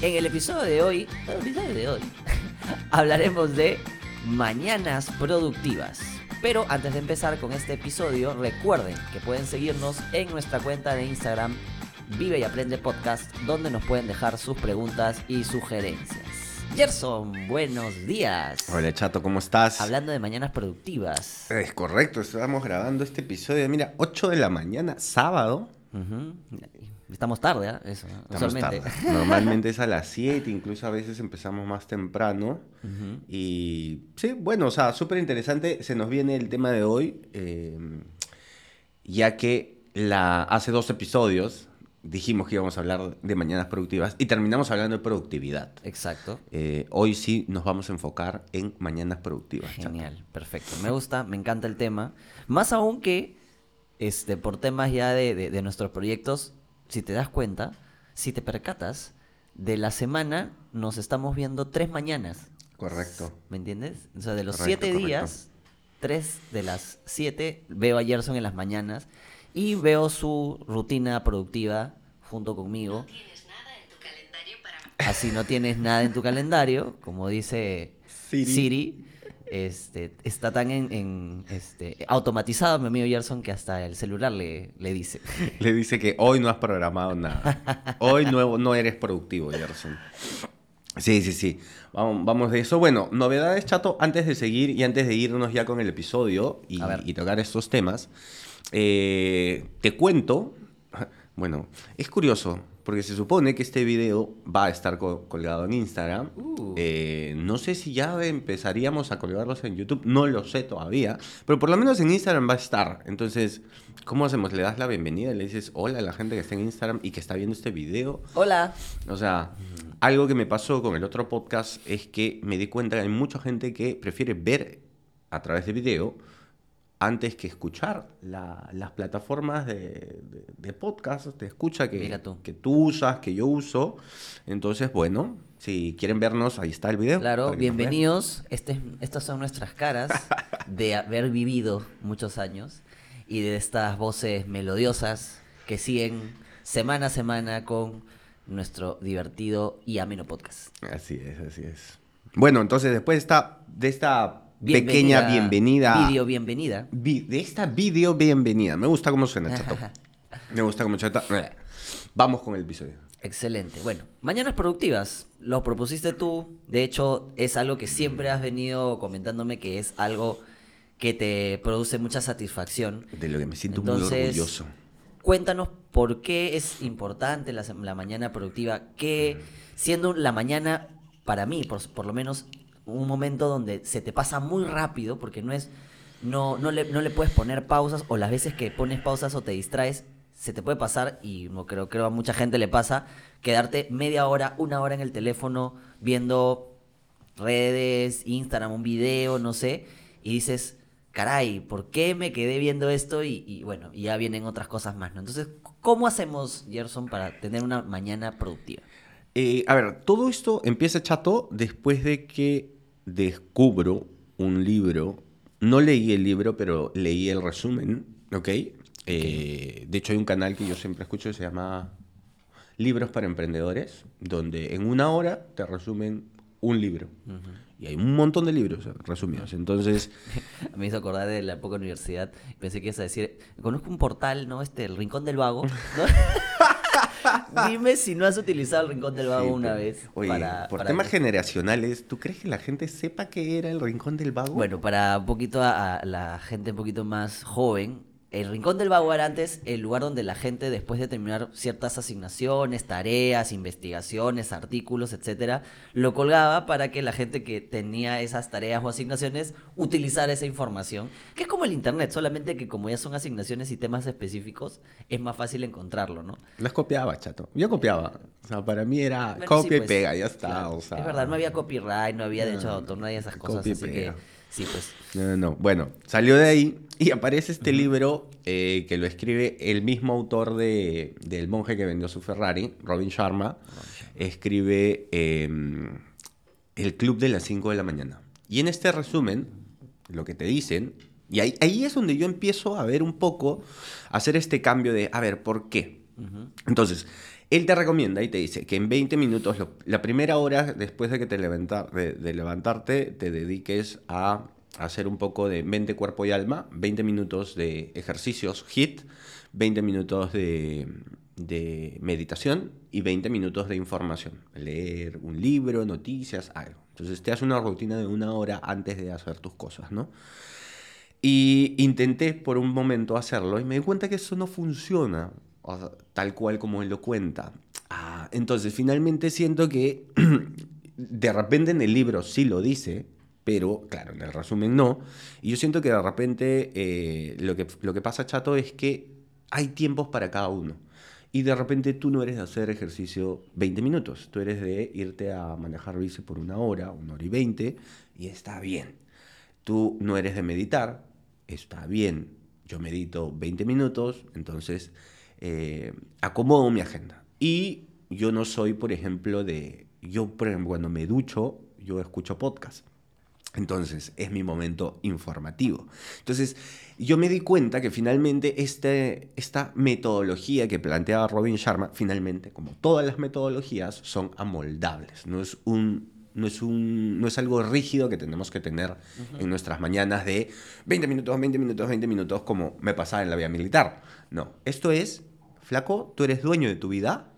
En el episodio de hoy, el episodio de hoy, hablaremos de mañanas productivas. Pero antes de empezar con este episodio, recuerden que pueden seguirnos en nuestra cuenta de Instagram Vive y Aprende Podcast, donde nos pueden dejar sus preguntas y sugerencias. Gerson, buenos días. Hola Chato, ¿cómo estás? Hablando de mañanas productivas. Es correcto, estamos grabando este episodio. Mira, 8 de la mañana, sábado. Ujú. Estamos tarde, ¿ah? Eso, ¿no? Estamos tarde. Normalmente es a las 7, incluso a veces empezamos más temprano. Y sí, bueno, o sea, súper interesante. Se nos viene el tema de hoy, eh, ya que la, hace dos episodios dijimos que íbamos a hablar de mañanas productivas y terminamos hablando de productividad. Exacto. Eh, hoy sí nos vamos a enfocar en mañanas productivas. Genial, perfecto. Me gusta, me encanta el tema. Más aún que este, por temas ya de, de- de nuestros proyectos, si te das cuenta, si te percatas, de la semana nos estamos viendo tres mañanas. Correcto. ¿Me entiendes? O sea, de los Correcto, siete correcto. días, tres de las siete veo a Gerson en las mañanas y veo su rutina productiva junto conmigo. tienes nada en tu calendario para Así no tienes nada en tu calendario, como dice Siri. Siri, este, está tan en, en, este, automatizado mi amigo Gerson que hasta el celular le, le dice. Le dice que hoy no has programado nada. Hoy no, no eres productivo, Gerson. Sí, sí, sí. Vamos, vamos de eso. Bueno, novedades, chato, antes de seguir y antes de irnos ya con el episodio y tocar estos temas, eh, te cuento. Bueno, es curioso, porque se supone que este video va a estar co- colgado en Instagram. Uh. Eh, no sé si ya empezaríamos a colgarlos en YouTube, no lo sé todavía, pero por lo menos en Instagram va a estar. Entonces, ¿cómo hacemos? Le das la bienvenida y le dices hola a la gente que está en Instagram y que está viendo este video. Hola. O sea, algo que me pasó con el otro podcast es que me di cuenta que hay mucha gente que prefiere ver a través de video antes que escuchar la- las plataformas de, de- de podcast, de escucha que, tú. que tú usas, que yo uso. Entonces, bueno, si quieren vernos, ahí está el video. Claro, bienvenidos. Este, es- estas son nuestras caras de haber vivido muchos años y de estas voces melodiosas que siguen semana a semana con nuestro divertido y ameno podcast. Así es, así es. Bueno, entonces después de esta, de esta pequeña bienvenida. Video bienvenida. vi- de esta video bienvenida. Me gusta cómo suena, chato. Me gusta cómo suena. Vamos con el episodio. Excelente. Bueno, mañanas productivas. Lo propusiste tú. De hecho, es algo que siempre has venido comentándome que es algo que te produce mucha satisfacción. De lo que me siento muy orgulloso. Cuéntanos por qué es importante la, la mañana productiva, que siendo la mañana, para mí, por, por lo menos, un momento donde se te pasa muy rápido, porque no es, no, no, le, no le puedes poner pausas, o las veces que pones pausas o te distraes, se te puede pasar, y no creo, creo a mucha gente le pasa, quedarte media hora, una hora en el teléfono viendo redes, Instagram, un video, no sé, y dices, caray, ¿por qué me quedé viendo esto? Y, bueno, y ya vienen otras cosas más, ¿no? Entonces, ¿cómo hacemos, Gerson, para tener una mañana productiva? Eh, a ver, todo esto empieza chato después de que descubro un libro. No leí el libro, pero leí el resumen, ¿ok? Eh, de hecho, hay un canal que yo siempre escucho que se llama Libros para Emprendedores, donde en una hora te resumen un libro. Y hay un montón de libros eh, resumidos. Entonces, Me hizo acordar de la época de universidad. Pensé que ibas a decir, conozco un portal, ¿no? Este, el Rincón del Vago. ¿no? Dime si no has utilizado el Rincón del Vago sí, una vez. Oye, para- por para temas que- generacionales, ¿tú crees que la gente sepa qué era el Rincón del Vago? Bueno, para un poquito a, a la gente un poquito más joven, el Rincón del Vago era antes el lugar donde la gente, después de terminar ciertas asignaciones, tareas, investigaciones, artículos, etcétera, lo colgaba para que la gente que tenía esas tareas o asignaciones utilizara esa información. Que es como el internet, solamente que como ya son asignaciones y temas específicos, es más fácil encontrarlo, ¿no? Las copiaba, chato. Yo copiaba. O sea, para mí era Bueno, copia sí, y pues, pega, ya está. claro. o sea, es verdad, no había copyright, no había derecho de autor, no había esas cosas. copia y Así que, pega. Sí, pues. No, no, no. Bueno, salió de ahí y aparece este libro eh, que lo escribe el mismo autor de, del monje que vendió su Ferrari, Robin Sharma. Escribe eh, El Club de las 5 de la mañana. Y en este resumen, lo que te dicen, y ahí, ahí es donde yo empiezo a ver un poco, a hacer este cambio de, a ver, ¿por qué? Entonces, él te recomienda y te dice que en 20 minutos, la primera hora después de que te levantar, de, levantarte, te dediques a hacer un poco de mente, cuerpo y alma, 20 minutos de ejercicios HIT, 20 minutos de, meditación y 20 minutos de información. Leer un libro, noticias, algo. Entonces te hace una rutina de una hora antes de hacer tus cosas, ¿no? Y intenté por un momento hacerlo y me di cuenta que eso no funciona tal cual como él lo cuenta. Ah, entonces, finalmente siento que de repente en el libro sí lo dice, pero claro, en el resumen no. Y yo siento que de repente eh, lo, que, lo que pasa, chato, es que hay tiempos para cada uno. Y de repente tú no eres de hacer ejercicio 20 minutos, tú eres de irte a manejar bici por una hora, una hora y 20, y está bien. Tú no eres de meditar, está bien. Yo medito 20 minutos, entonces eh, acomodo mi agenda. Y yo no soy, por ejemplo, de... Yo, por ejemplo, cuando me ducho, yo escucho podcast. Entonces, es mi momento informativo. Entonces, yo me di cuenta que finalmente este, esta metodología que planteaba Robin Sharma, finalmente, como todas las metodologías, son amoldables. No es un no es, un, no es algo rígido que tenemos que tener en nuestras mañanas de 20 minutos, 20 minutos, 20 minutos, como me pasaba en la vía militar. No, esto es, flaco, tú eres dueño de tu vida,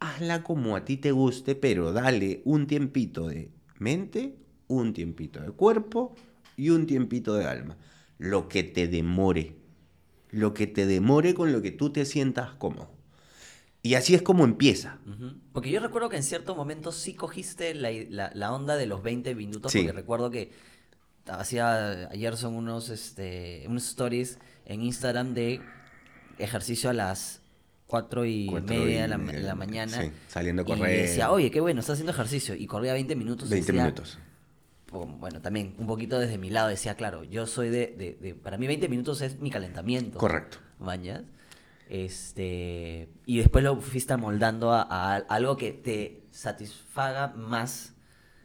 hazla como a ti te guste, pero dale un tiempito de mente, un tiempito de cuerpo y un tiempito de alma. Lo que te demore. Lo que te demore con lo que tú te sientas cómodo. Y así es como empieza. Porque yo recuerdo que en cierto momento sí cogiste la, la- la onda de los 20 minutos, Sí. porque recuerdo que hacía ayer son unos, este, unos stories en Instagram de ejercicio a las 4 y Cuatro media y de la, media, de la mañana. sí, saliendo a Y correr. decía, oye, qué bueno, estás haciendo ejercicio. Y corría 20 minutos. y 20 decía, minutos. Bueno, también un poquito desde mi lado decía, claro, yo soy de, de- de- para mí 20 minutos es mi calentamiento. Correcto. ¿Mañas? Este, y después lo fuiste amoldando a, a algo que te satisfaga más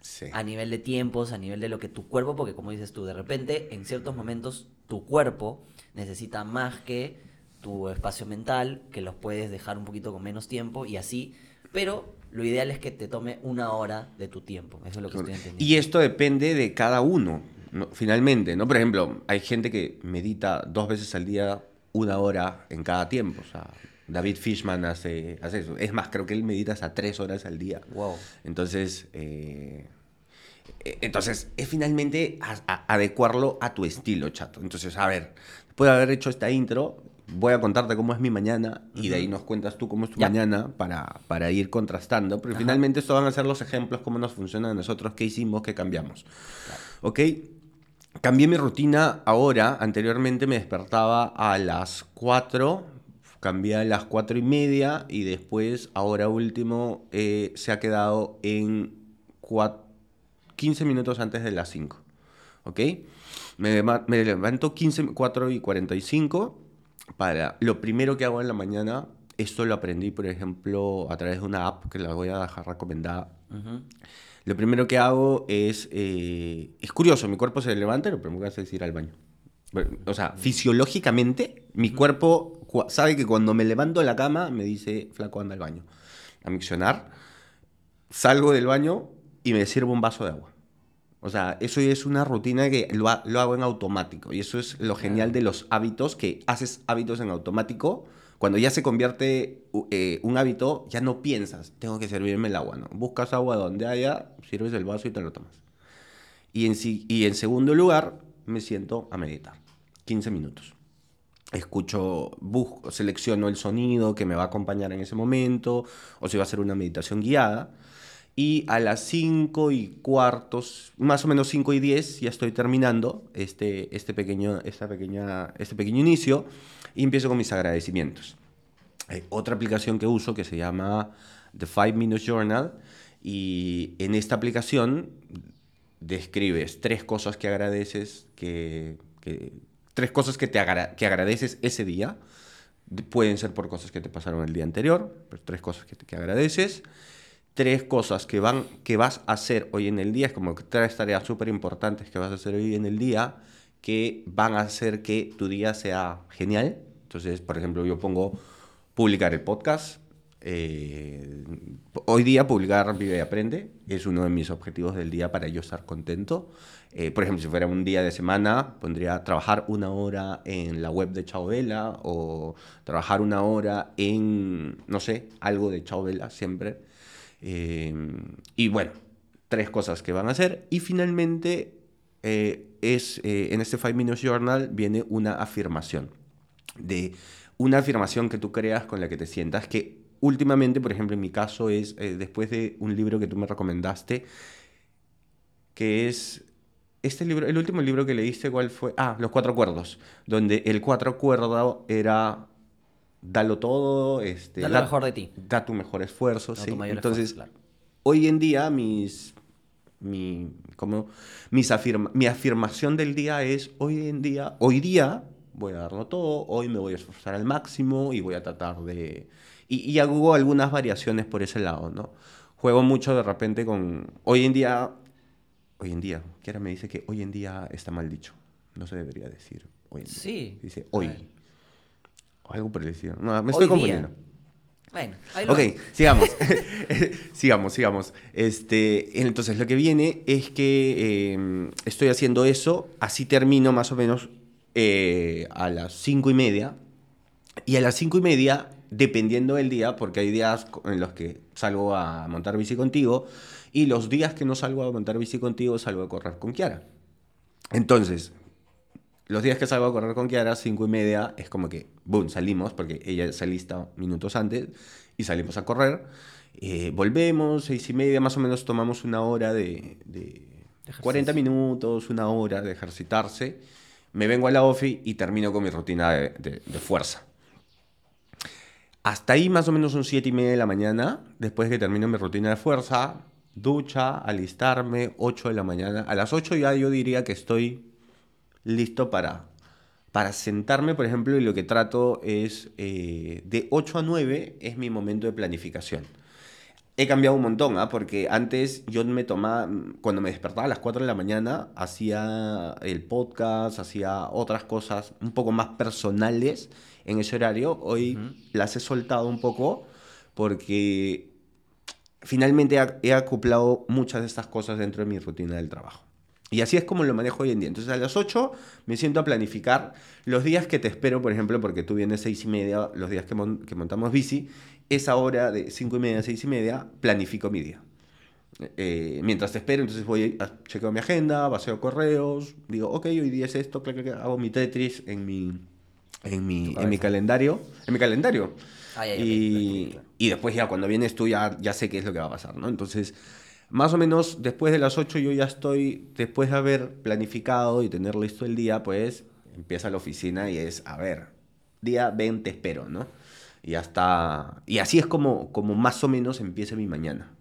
Sí. a nivel de tiempos, a nivel de lo que tu cuerpo, porque como dices tú, de repente en ciertos momentos tu cuerpo necesita más que tu espacio mental, que los puedes dejar un poquito con menos tiempo y así, pero lo ideal es que te tome una hora de tu tiempo, eso es lo que estoy entendiendo. Y esto depende de cada uno, ¿no? finalmente, ¿no? Por ejemplo, hay gente que medita dos veces al día, una hora en cada tiempo. O sea, David Fishman hace, hace eso. Es más, creo que él medita hasta tres horas al día. Wow. Entonces, eh, eh, entonces es finalmente a- a- adecuarlo a tu estilo, chato. Entonces, a ver, después de haber hecho esta intro, voy a contarte cómo es mi mañana y de ahí nos cuentas tú cómo es tu Ya. mañana para, para ir contrastando. Pero Ajá. finalmente estos van a ser los ejemplos, cómo nos funciona a nosotros, qué hicimos, qué cambiamos. ¿Ok? Cambié mi rutina ahora. Anteriormente me despertaba a las 4, cambié a las 4 y media y después, ahora último, eh, se ha quedado en cua- 15 minutos antes de las 5. ¿Ok? Me, me levanto 15, 4 y 45 para... Lo primero que hago en la mañana, esto lo aprendí, por ejemplo, a través de una app que la voy a dejar recomendada. Ujú. Lo primero que hago es... eh, es curioso, mi cuerpo se levanta y lo primero que hace es ir al baño. O sea, fisiológicamente, mi cuerpo sabe que cuando me levanto de la cama me dice, flaco, anda al baño. A miccionar, salgo del baño y me sirvo un vaso de agua. O sea, eso es una rutina que lo, ha- lo hago en automático. Y eso es lo genial de los hábitos, que haces hábitos en automático. Cuando ya se convierte eh, un hábito, ya no piensas, tengo que servirme el agua, ¿no? Buscas agua donde haya, sirves el vaso y te lo tomas. Y en, y en segundo lugar, me siento a meditar. 15 minutos. escucho, busco, selecciono el sonido que me va a acompañar en ese momento, o si va a ser una meditación guiada. Y a las 5 y cuartos, más o menos 5 y 10, ya estoy terminando este, este, pequeño, esta pequeña, este pequeño inicio y empiezo con mis agradecimientos. Hay otra aplicación que uso que se llama The 5 Minutes Journal y en esta aplicación describes tres cosas que agradeces, que, que- tres cosas que, te agra- que agradeces ese día. De- Pueden ser por cosas que te pasaron el día anterior, pero tres cosas que, que agradeces. Tres cosas que, van, que vas a hacer hoy en el día, es como tres tareas súper importantes que vas a hacer hoy en el día que van a hacer que tu día sea genial. Entonces, por ejemplo, yo pongo publicar el podcast. eh, hoy día publicar Vive y Aprende es uno de mis objetivos del día para yo estar contento. Eh, por ejemplo, si fuera un día de semana, pondría trabajar una hora en la web de Chao Vela o trabajar una hora en, no sé, algo de Chao Vela siempre. Eh, y bueno, tres cosas que van a hacer. Y finalmente, eh, es, eh, en este 5 Minutes Journal viene una afirmación. De una afirmación que tú creas con la que te sientas, que últimamente, por ejemplo, en mi caso es eh, después de un libro que tú me recomendaste, que es este libro, el último libro que leíste, ¿cuál fue? Ah, Los Cuatro Acuerdos, donde el cuatro acuerdo era dalo todo, este, Da lo da- mejor de ti. da tu mejor esfuerzo, sí. Entonces, esfuerzo, claro. hoy en día mis, mi, como, mis afirma- mi afirmación del día es, hoy en día, hoy día voy a darlo todo, hoy me voy a esforzar al máximo y voy a tratar de... Y, y hago algunas variaciones por ese lado, ¿no? Juego mucho de repente con... Hoy en día, hoy en día, Kiara me dice que hoy en día está mal dicho. No se debería decir hoy en día. Sí. Dice hoy. ver. O algo por el estilo. No, me estoy confundiendo. Bueno, ahí lo Ok, sigamos. sigamos, sigamos. Este, entonces, lo que viene es que eh, estoy haciendo eso, así termino más o menos eh, a las cinco y media. Y a las cinco y media, dependiendo del día, porque hay días en los que salgo a montar bici contigo, y los días que no salgo a montar bici contigo, salgo a correr con Kiara. Entonces, los días que salgo a correr con Kiara, cinco y media, es como que, boom, salimos, porque ella se lista minutos antes, y salimos a correr. Eh, volvemos, seis y media, más o menos tomamos una hora de, de ejercicio. 40 minutos, una hora de ejercitarse. Me vengo a la OFI y termino con mi rutina de, de- de fuerza. Hasta ahí más o menos son siete y media de la mañana, después que termino mi rutina de fuerza, ducha, alistarme, 8 de la mañana. A las 8 ya yo diría que estoy listo para, para sentarme, por ejemplo, y lo que trato es, eh, de 8 a 9 es mi momento de planificación. He cambiado un montón, ¿ah? porque antes yo me tomaba, cuando me despertaba a las 4 de la mañana, hacía el podcast, hacía otras cosas un poco más personales en ese horario. Hoy las he soltado un poco porque finalmente he- he acoplado muchas de estas cosas dentro de mi rutina del trabajo. Y así es como lo manejo hoy en día. Entonces a las 8 me siento a planificar los días que te espero, por ejemplo, porque tú vienes seis y media, los días que, mon- que montamos bici, esa hora de 5 y media a 6 y media, planifico mi día. Eh, mientras te espero, entonces voy a chequeo mi agenda, vacío correos, digo, ok, hoy día es esto, clac, clac, hago mi Tetris en mi, en mi, en mi calendario. En mi calendario. Ya, ya, y, ok, claro. y después ya cuando vienes tú ya, ya sé qué es lo que va a pasar, ¿no? Entonces, más o menos después de las 8 yo ya estoy, después de haber planificado y tener listo el día, pues empieza la oficina y es, a ver, día 20 espero, ¿no? Y ya está, y así es como, como más o menos empieza mi mañana.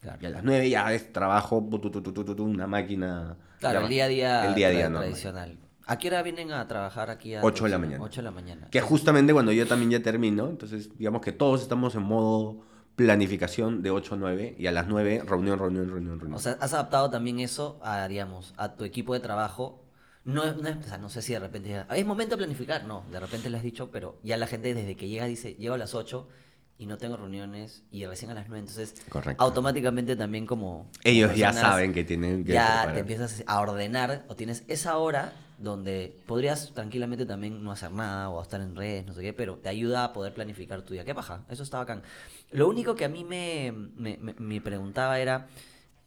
Claro. Y a las 9 ya es trabajo, una máquina. Claro, ya el día a día, El día a día, tradicional. ¿A qué hora vienen a trabajar aquí? a Ocho de la mañana. 8 de la mañana. Que justamente cuando yo también ya termino, entonces digamos que todos estamos en modo planificación de 8 a 9 y a las 9 reunión, reunión, reunión, reunión. O sea, has adaptado también eso a, digamos, a tu equipo de trabajo. No, no, o sea, no sé si de repente ya, es momento de planificar. No, de repente le has dicho, pero ya la gente desde que llega dice, llego a las 8 y no tengo reuniones y recién a las 9. Entonces, Correcto. automáticamente también como... Ellos como ya personas, saben que tienen que Ya preparar. te empiezas a ordenar o tienes esa hora donde podrías tranquilamente también no hacer nada o estar en redes, no sé qué, pero te ayuda a poder planificar tu día. ¿Qué paja? Eso está bacán. Lo único que a mí me, me, me- me preguntaba era,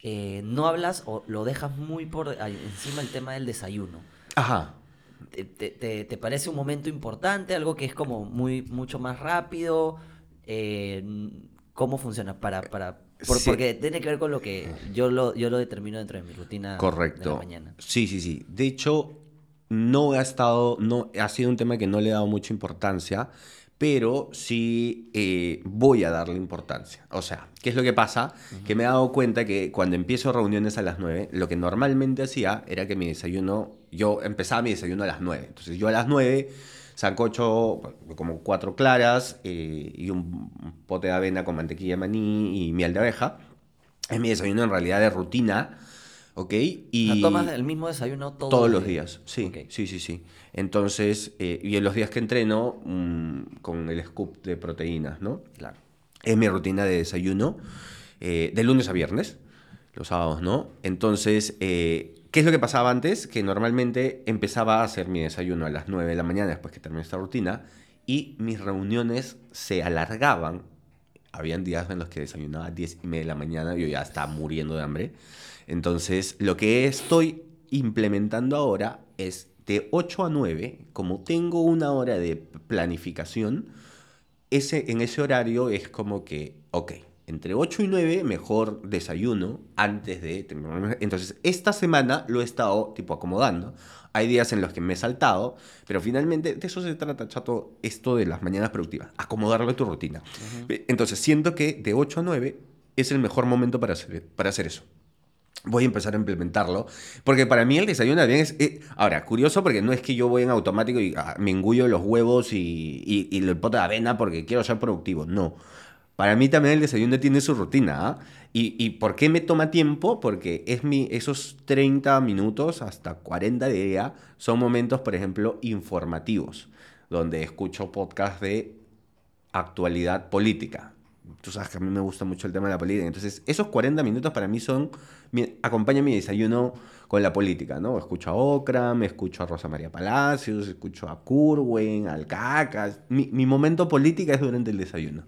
eh, ¿no hablas o lo dejas muy por encima el tema del desayuno? Ajá. ¿Te, te- te- parece un momento importante? ¿Algo que es como muy, mucho más rápido? Eh, ¿Cómo funciona? Para, para, por- Sí. Porque tiene que ver con lo que yo lo, yo lo determino dentro de mi rutina de Correcto. la mañana. Sí, sí, sí. De hecho, no ha estado, no, ha sido un tema que no le he dado mucha importancia, pero sí eh, voy a darle importancia. O sea, ¿qué es lo que pasa? Que me he dado cuenta que cuando empiezo reuniones a las 9, lo que normalmente hacía era que mi desayuno, yo empezaba mi desayuno a las 9. Entonces yo a las 9 sancocho, como cuatro claras eh, y un pote de avena con mantequilla de maní y miel de abeja. Es mi desayuno en realidad de rutina, ¿ok? Y ¿Tomas el mismo desayuno todos, todos los días, sí, Ok. sí, sí, sí. Entonces, eh, y en los días que entreno, mm, con el scoop de proteínas, ¿no? Claro. Es mi rutina de desayuno, eh, de lunes a viernes, los sábados, ¿no? Entonces, eh, ¿qué es lo que pasaba antes? Que normalmente empezaba a hacer mi desayuno a las 9 de la mañana después que terminé esta rutina y mis reuniones se alargaban. Habían días en los que desayunaba a 10 y media de la mañana y yo ya estaba muriendo de hambre. Entonces, lo que estoy implementando ahora es de 8 a 9, como tengo una hora de planificación, ese, en ese horario es como que, ok, entre 8 y 9 mejor desayuno antes de... terminar. Entonces, esta semana lo he estado tipo acomodando. Hay días en los que me he saltado, pero finalmente de eso se trata, chato, esto de las mañanas productivas, acomodarle tu rutina. Entonces, siento que de 8 a 9 es el mejor momento para hacer, para hacer eso. Voy a empezar a implementarlo. Porque para mí el desayuno también es. ahora, curioso porque no es que yo voy en automático y ah, me engullo los huevos y, y, y pote de avena porque quiero ser productivo. No. Para mí también el desayuno tiene su rutina. ¿ah? ¿Y, ¿Y por qué me toma tiempo? Porque es mi, esos 30 minutos hasta 40 de día son momentos, por ejemplo, informativos, donde escucho podcasts de actualidad política. Tú sabes que a mí me gusta mucho el tema de la política. Entonces, esos 40 minutos para mí son. Mi, acompaña mi desayuno con la política, ¿no? Escucho a Ocram, escucho a Rosa María Palacios, escucho a Curwen, al Cacas. Mi, mi momento política es durante el desayuno.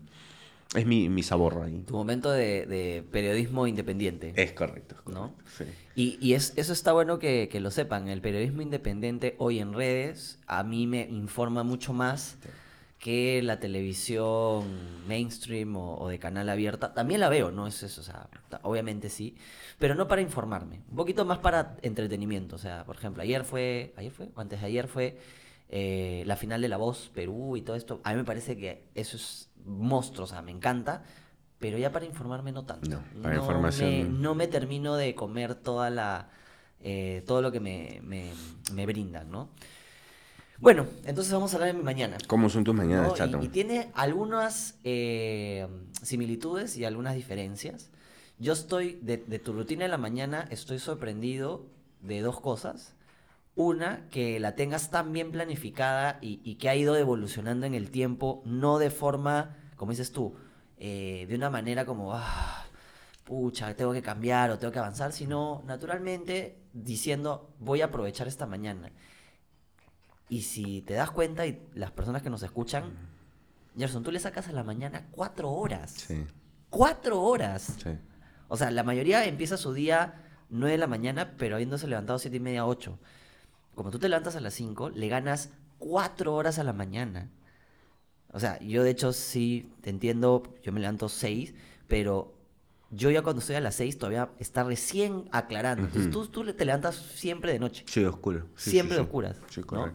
Es mi, mi sabor ahí. Tu momento de, de periodismo independiente. Es correcto. es ¿No? correcto, sí. Y, y es, eso está bueno que, que lo sepan. El periodismo independiente hoy en redes a mí me informa mucho más que la televisión mainstream o, o de canal abierta. También la veo, no es eso, o sea, obviamente sí, pero no para informarme, un poquito más para entretenimiento. O sea, por ejemplo, ayer fue, ayer fue, o antes de ayer fue eh, la final de La Voz Perú y todo esto. A mí me parece que eso es monstruo, o sea, me encanta. Pero ya para informarme no tanto. No, para No información me- no me termino de comer toda la eh, todo lo que me, me, me brindan, ¿no? Bueno, entonces vamos a hablar de mi mañana. ¿Cómo son tus mañanas, ¿no? Y- chato? Y, tiene algunas eh, similitudes y algunas diferencias. Yo estoy, de, de tu rutina de la mañana, estoy sorprendido de dos cosas. Una, que la tengas tan bien planificada y, y que ha ido evolucionando en el tiempo, no de forma, como dices tú, eh, de una manera como, ah, pucha, tengo que cambiar o tengo que avanzar, sino naturalmente diciendo, voy a aprovechar esta mañana. Y si te das cuenta, y las personas que nos escuchan, Gerson, tú le sacas a la mañana cuatro horas. Sí, ¡Cuatro horas! sí. O sea, la mayoría empieza su día 9 de la mañana, pero habiéndose levantado siete y media, 8. Como tú te levantas a las 5, le ganas cuatro horas a la mañana. O sea, yo de hecho sí te entiendo, yo me levanto 6, pero yo ya cuando estoy a las 6 todavía está recién aclarando. Entonces tú, tú te levantas siempre de noche Sí, oscuro. Sí, siempre sí. de oscuras. Sí, ¿no?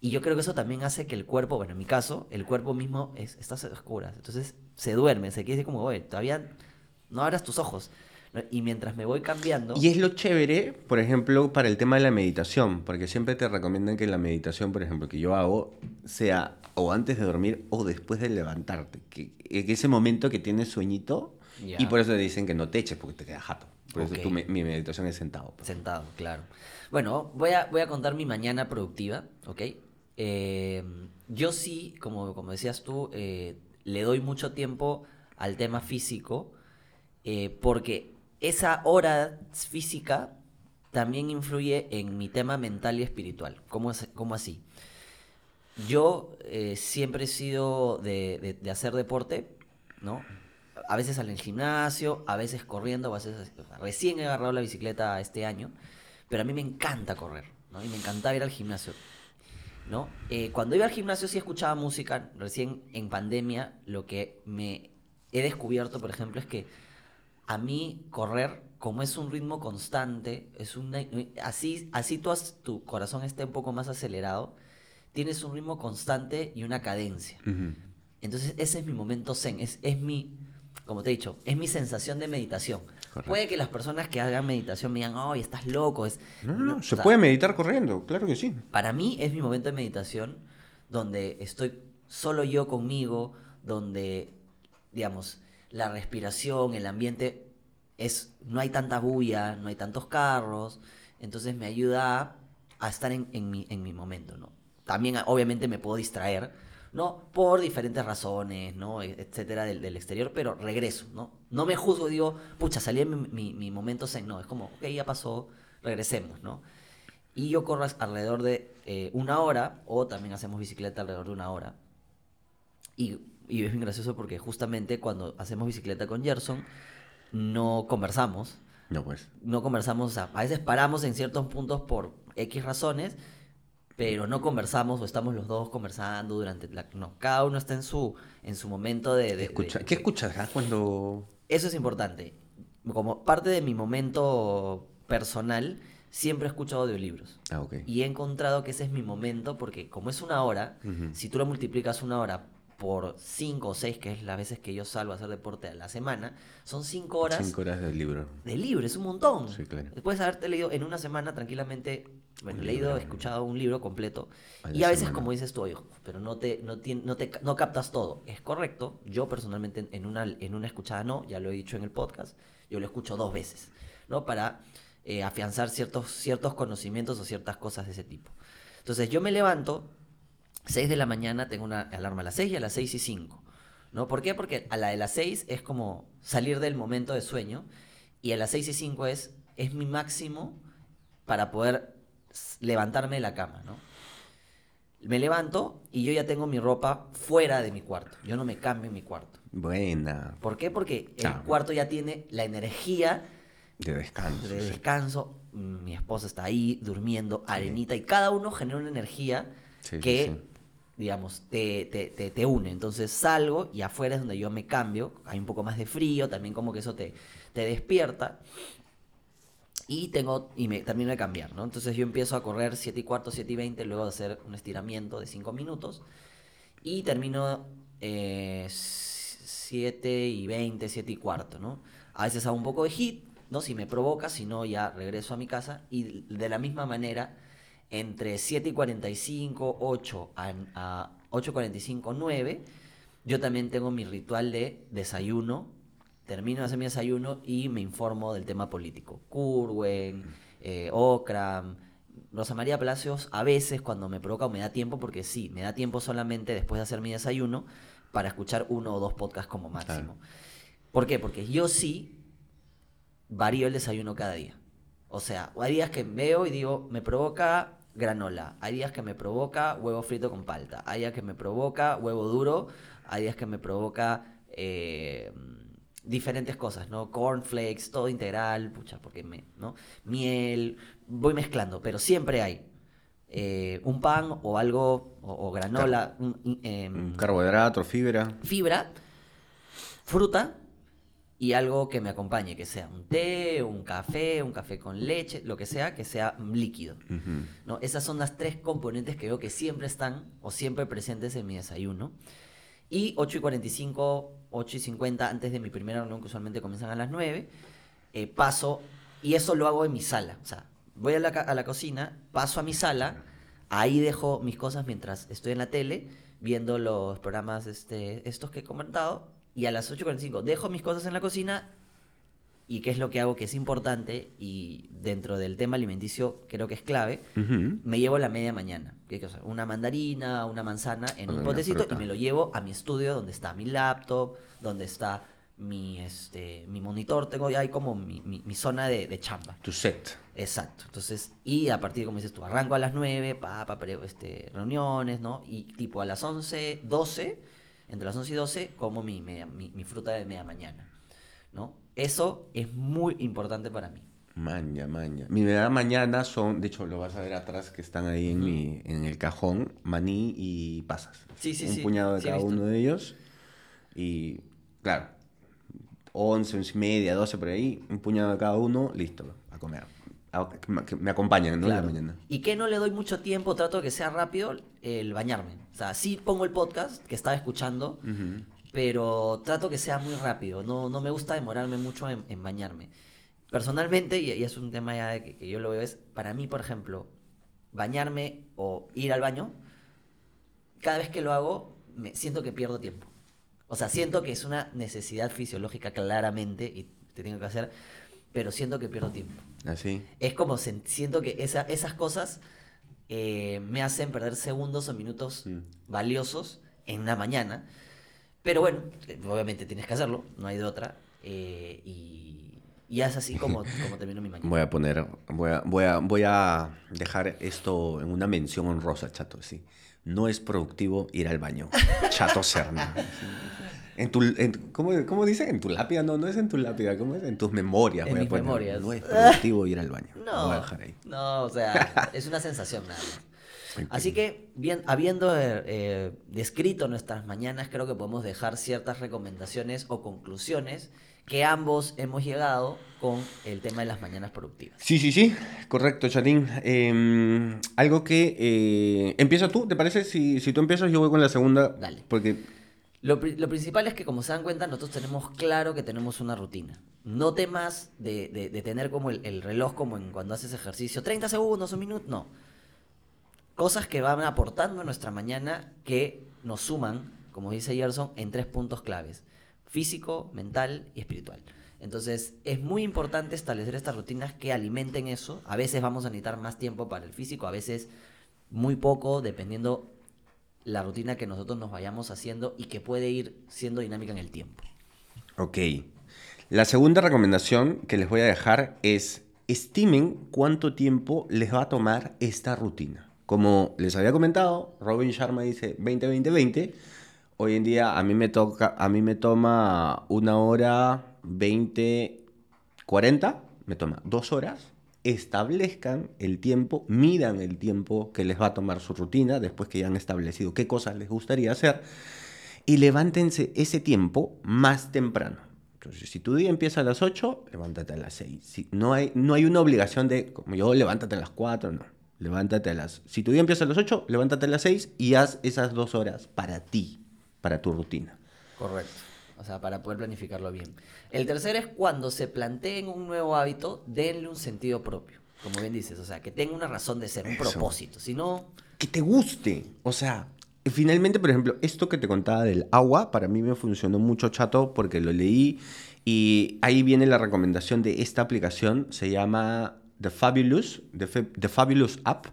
Y yo creo que eso también hace que el cuerpo, bueno, en mi caso, el cuerpo mismo es, está a oscuras. Entonces se duerme, se quiere decir como, oye, todavía no abras tus ojos. Y mientras me voy cambiando, Y es lo chévere, por ejemplo, para el tema de la meditación, porque siempre te recomiendan que la meditación, por ejemplo, que yo hago, sea o antes de dormir o después de levantarte. Que, que ese momento que tienes sueñito, y por eso te dicen que no te eches porque te quedas jato. Por Ok. eso tu me- mi meditación es sentado. pues. sentado, claro. Bueno, voy a, voy a contar mi mañana productiva, ¿ok? Eh, yo sí, como, como decías tú, eh, le doy mucho tiempo al tema físico, eh, porque esa hora física también influye en mi tema mental y espiritual. ¿Cómo, cómo así? Yo siempre he sido de, hacer deporte, ¿no? A veces el gimnasio, a veces corriendo, a veces recién he agarrado la bicicleta este año, pero a mí me encanta correr, ¿no? Y me encantaba ir al gimnasio. ¿No? Eh, cuando iba al gimnasio sí escuchaba música, recién en pandemia lo que me he descubierto, por ejemplo, es que a mí correr, como es un ritmo constante, es una, así, así tu, corazón esté un poco más acelerado, tienes un ritmo constante y una cadencia. Entonces ese es mi momento zen, es, es mi, como te he dicho, es mi sensación de meditación. Correcto. Puede que las personas que hagan meditación me digan, ay, estás loco. Es, No, no, no, se sea, puede meditar corriendo, claro que sí. para mí es mi momento de meditación donde estoy solo yo conmigo, donde, digamos, la respiración, el ambiente es, no hay tanta bulla, no hay tantos carros, entonces me ayuda a, estar en, en mi, en mi momento, ¿no? También, obviamente, me puedo distraer, ¿no? Por diferentes razones, ¿no? E- Etcétera, del, del exterior, pero regreso, ¿no? No me juzgo, digo, pucha, salí en mi, mi, mi momento zen, no, es como, ok, ya pasó, regresemos, ¿no? Y yo corro alrededor de eh, una hora, o también hacemos bicicleta alrededor de una hora. Y, y es bien gracioso porque justamente cuando hacemos bicicleta con Gerson, no conversamos. No, pues. No conversamos, o sea, a veces paramos en ciertos puntos por X razones, pero no conversamos o estamos los dos conversando durante la... No, cada uno está en su, en su momento de... de- Escucha- de- ¿Qué escucharás cuando.? eso es importante. Como parte de mi momento personal, siempre he escuchado audiolibros. Ah, ok. Y he encontrado que ese es mi momento porque como es una hora, si tú lo multiplicas una hora por cinco o seis, que es las veces que yo salgo a hacer deporte a la semana, son cinco horas Cinco horas del libro. de libre, es un montón. Sí, claro. Puedes haberte leído en una semana tranquilamente, bueno, leído, libro. escuchado un libro completo. A Y a veces, semana. como dices tú, oye, pero no te, no, te no captas todo. Es correcto. Yo personalmente en- una, en una escuchada no, ya lo he dicho en el podcast, yo lo escucho dos veces, ¿no? Para eh, afianzar ciertos, ciertos conocimientos o ciertas cosas de ese tipo. Entonces yo me levanto, 6 de la mañana, tengo una alarma a las 6 y a las 6 y 5. ¿No? ¿Por qué? Porque a la de las 6 es como salir del momento de sueño y a las 6 y 5 es, es mi máximo para poder levantarme de la cama, ¿no? Me levanto y yo ya tengo mi ropa fuera de mi cuarto. Yo no me cambio en mi cuarto. Buena. ¿Por qué? Porque el cuarto ya tiene la energía De descanso. de sí. descanso. Mi esposa está ahí durmiendo, arenita, y cada uno genera una energía Sí, sí, que, sí. digamos, te, te, te, te une. Entonces salgo y afuera es donde yo me cambio. Hay un poco más de frío, también como que eso te, te despierta. Y tengo, y me termino de cambiar, ¿no? Entonces yo empiezo a correr 7 y cuarto, 7 y 20, luego de hacer un estiramiento de 5 minutos. Y termino eh, 7 y 20, 7 y cuarto, ¿no? A veces hago un poco de hit, ¿no? Si me provoca, si no, ya regreso a mi casa. Y de la misma manera, entre 7 y 45, 8 a, a 8 y 45, 9, yo también tengo mi ritual de desayuno. Termino de hacer mi desayuno y me informo del tema político. Curwen, eh, Ocram, Rosa María Palacios, a veces cuando me provoca o me da tiempo, porque sí, me da tiempo solamente después de hacer mi desayuno para escuchar uno o dos podcasts como máximo. Claro. ¿Por qué? Porque yo sí varío el desayuno cada día. O sea, hay días que veo y digo, me provoca granola. Hay días que me provoca huevo frito con palta. Hay días que me provoca huevo duro. Hay días que me provoca eh, diferentes cosas, ¿no? Cornflakes, todo integral, pucha, porque me, ¿no? Miel, voy mezclando, pero siempre hay eh, un pan o algo, o, o granola, un- un, Un Carbohidrato, fibra. fibra, fruta y algo que me acompañe, que sea un té, un café, un café con leche, lo que sea, que sea líquido. Ujú. ¿no? Esas son las tres componentes que veo que siempre están o siempre presentes en mi desayuno. Y 8 y 45, 8 y 50, antes de mi primera reunión, que usualmente comienzan a las 9, eh, paso, y eso lo hago en mi sala. O sea, voy a la, a la cocina, paso a mi sala, ahí dejo mis cosas mientras estoy en la tele, viendo los programas este, estos que he comentado, y a las 8.45 dejo mis cosas en la cocina y qué es lo que hago que es importante y dentro del tema alimenticio creo que es clave, me llevo la media mañana. ¿Qué cosa? Una mandarina, una manzana en un Una potecito y me lo llevo a mi estudio donde está mi laptop, donde está mi, este, mi monitor. Tengo ya ahí como mi, mi- mi zona de, de chamba. Tu set. Exacto. Entonces, y a partir, como dices tú, arranco a las 9, pa, pa, este, reuniones, ¿no? Y tipo a las 11, 12, entre las 11 y 12, como mi, media- mi, mi fruta de media mañana, ¿no? Eso es muy importante para mí. Maña, maña. Mi verdad mañana son, de hecho lo vas a ver atrás que están ahí en, mi, en el cajón, maní y pasas. Sí, sí, Un sí. puñado de Sí, cada uno de ellos. Y claro, 11, 11 y media, 12 por ahí, un puñado de cada uno, listo, a comer. A- que me- acompañan, ¿no? La mañana. Y que no le doy mucho tiempo, trato de que sea rápido el bañarme. O sea, sí pongo el podcast que estaba escuchando. Pero trato que sea muy rápido. No, no me gusta demorarme mucho en, en bañarme. Personalmente, y, y es un tema ya que, que yo lo veo, es para mí, por ejemplo, bañarme o ir al baño, cada vez que lo hago, me siento que pierdo tiempo. O sea, siento que es una necesidad fisiológica claramente y te tengo que hacer, pero siento que pierdo tiempo. Así. Es como siento que esa- esas cosas eh, me hacen perder segundos o minutos Mm. valiosos en la mañana. Pero bueno, obviamente tienes que hacerlo, no hay de otra. eh, y, y es así como, como termino mi mañana. Voy a poner, voy a, voy a, voy a dejar esto en una mención honrosa, chato, sí. No es productivo ir al baño. Chato Serna. En tu, en- ¿cómo, ¿Cómo dice? En tu lápida, no, no es en tu lápida, ¿cómo es? En tus memorias. En voy a mis poner. memorias. No es productivo ir al baño. No, voy a dejar ahí. no, o sea, es una sensación nada más. Así que, bien, habiendo eh, descrito nuestras mañanas, creo que podemos dejar ciertas recomendaciones o conclusiones que ambos hemos llegado con el tema de las mañanas productivas. Sí, sí, sí, correcto, Chatín. Eh, algo que... Eh, empieza tú, ¿te parece? Si, si tú empiezas, yo voy con la segunda. Dale. Porque... Lo, lo principal es que, como se dan cuenta, nosotros tenemos claro que tenemos una rutina. No temas de, de- de tener como el, el reloj como en cuando haces ejercicio, 30 segundos, un minuto, no. Cosas que van aportando a nuestra mañana que nos suman, como dice Gerson, en tres puntos claves. Físico, mental y espiritual. Entonces, es muy importante establecer estas rutinas que alimenten eso. A veces vamos a necesitar más tiempo para el físico, a veces muy poco, dependiendo la rutina que nosotros nos vayamos haciendo y que puede ir siendo dinámica en el tiempo. Ok. La segunda recomendación que les voy a dejar es estimen cuánto tiempo les va a tomar esta rutina. Como les había comentado, Robin Sharma dice 20-20-20. Hoy en día a mí me toca, a mí me toma una hora 20, 40, me toma dos horas. Establezcan el tiempo, midan el tiempo que les va a tomar su rutina después que ya han establecido qué cosas les gustaría hacer y levántense ese tiempo más temprano. Entonces, si tu día empieza a las 8, levántate a las 6. Si, no, hay, no hay una obligación de, como yo, levántate a las 4, no. Levántate a las... Si tu día empieza a las 8, levántate a las 6 y haz esas dos horas para ti, para tu rutina. Correcto. O sea, para poder planificarlo bien. El tercero es cuando se planteen un nuevo hábito, denle un sentido propio. Como bien dices, o sea, que tenga una razón de ser, un Eso. propósito. Si no, que te guste. O sea, finalmente, por ejemplo, esto que te contaba del agua, para mí me funcionó mucho chato porque lo leí y ahí viene la recomendación de esta aplicación, se llama The Fabulous, The, Fa- The Fabulous App,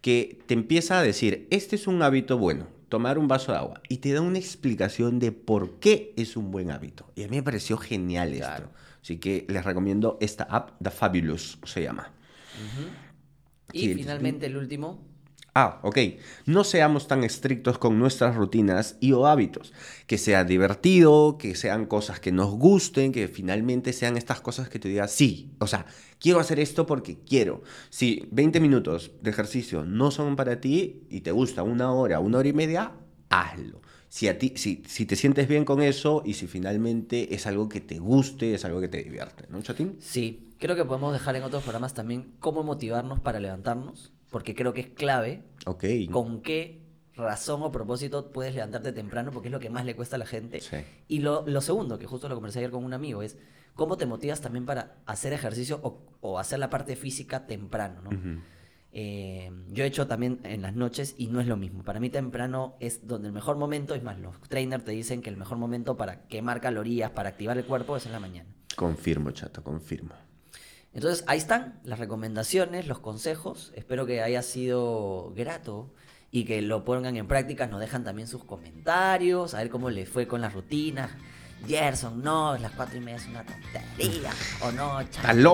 que te empieza a decir, este es un hábito bueno, tomar un vaso de agua, y te da una explicación de por qué es un buen hábito. Y a mí me pareció genial esto. Así que les recomiendo esta app, The Fabulous se llama. y finalmente el último, Ah, ok. No seamos tan estrictos con nuestras rutinas y o hábitos. Que sea divertido, que sean cosas que nos gusten, que finalmente sean estas cosas que te digas, sí, o sea, quiero hacer esto porque quiero. Si 20 minutos de ejercicio no son para ti y te gusta una hora, una hora y media, hazlo. Si, a ti, si, si te sientes bien con eso y si finalmente es algo que te guste, es algo que te divierte, ¿no, Chatín? sí, creo que podemos dejar en otros programas también cómo motivarnos para levantarnos, porque creo que es clave con qué razón o propósito puedes levantarte temprano, porque es lo que más le cuesta a la gente. Sí. Y lo, lo segundo, que justo lo conversé ayer con un amigo, es cómo te motivas también para hacer ejercicio o, o hacer la parte física temprano, ¿no? Eh, yo he hecho también en las noches y no es lo mismo. Para mí temprano es donde el mejor momento, es más, los trainers te dicen que el mejor momento para quemar calorías, para activar el cuerpo es en la mañana. Confirmo, chato, confirmo. Entonces ahí están las recomendaciones, los consejos. Espero que haya sido grato y que lo pongan en práctica. Nos dejan también sus comentarios, a ver cómo les fue con las rutinas. Gerson, no, las cuatro y media es una tontería. O no,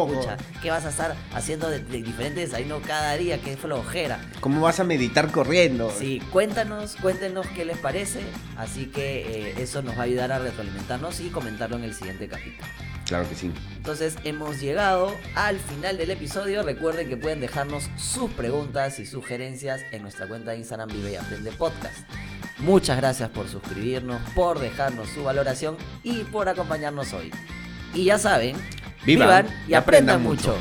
pucha, ¿Qué vas a estar haciendo de, de diferente desayuno cada día? ¿Qué flojera? ¿Cómo vas a meditar corriendo? Sí, cuéntanos, cuéntenos qué les parece. Así que eh, eso nos va a ayudar a retroalimentarnos y comentarlo en el siguiente capítulo. Claro que sí. Entonces hemos llegado al final del episodio. Recuerden que pueden dejarnos sus preguntas y sugerencias en nuestra cuenta de Instagram Vive y Aprende Podcast. Muchas gracias por suscribirnos, por dejarnos su valoración y por acompañarnos hoy. Y ya saben, Vivan y aprendan mucho.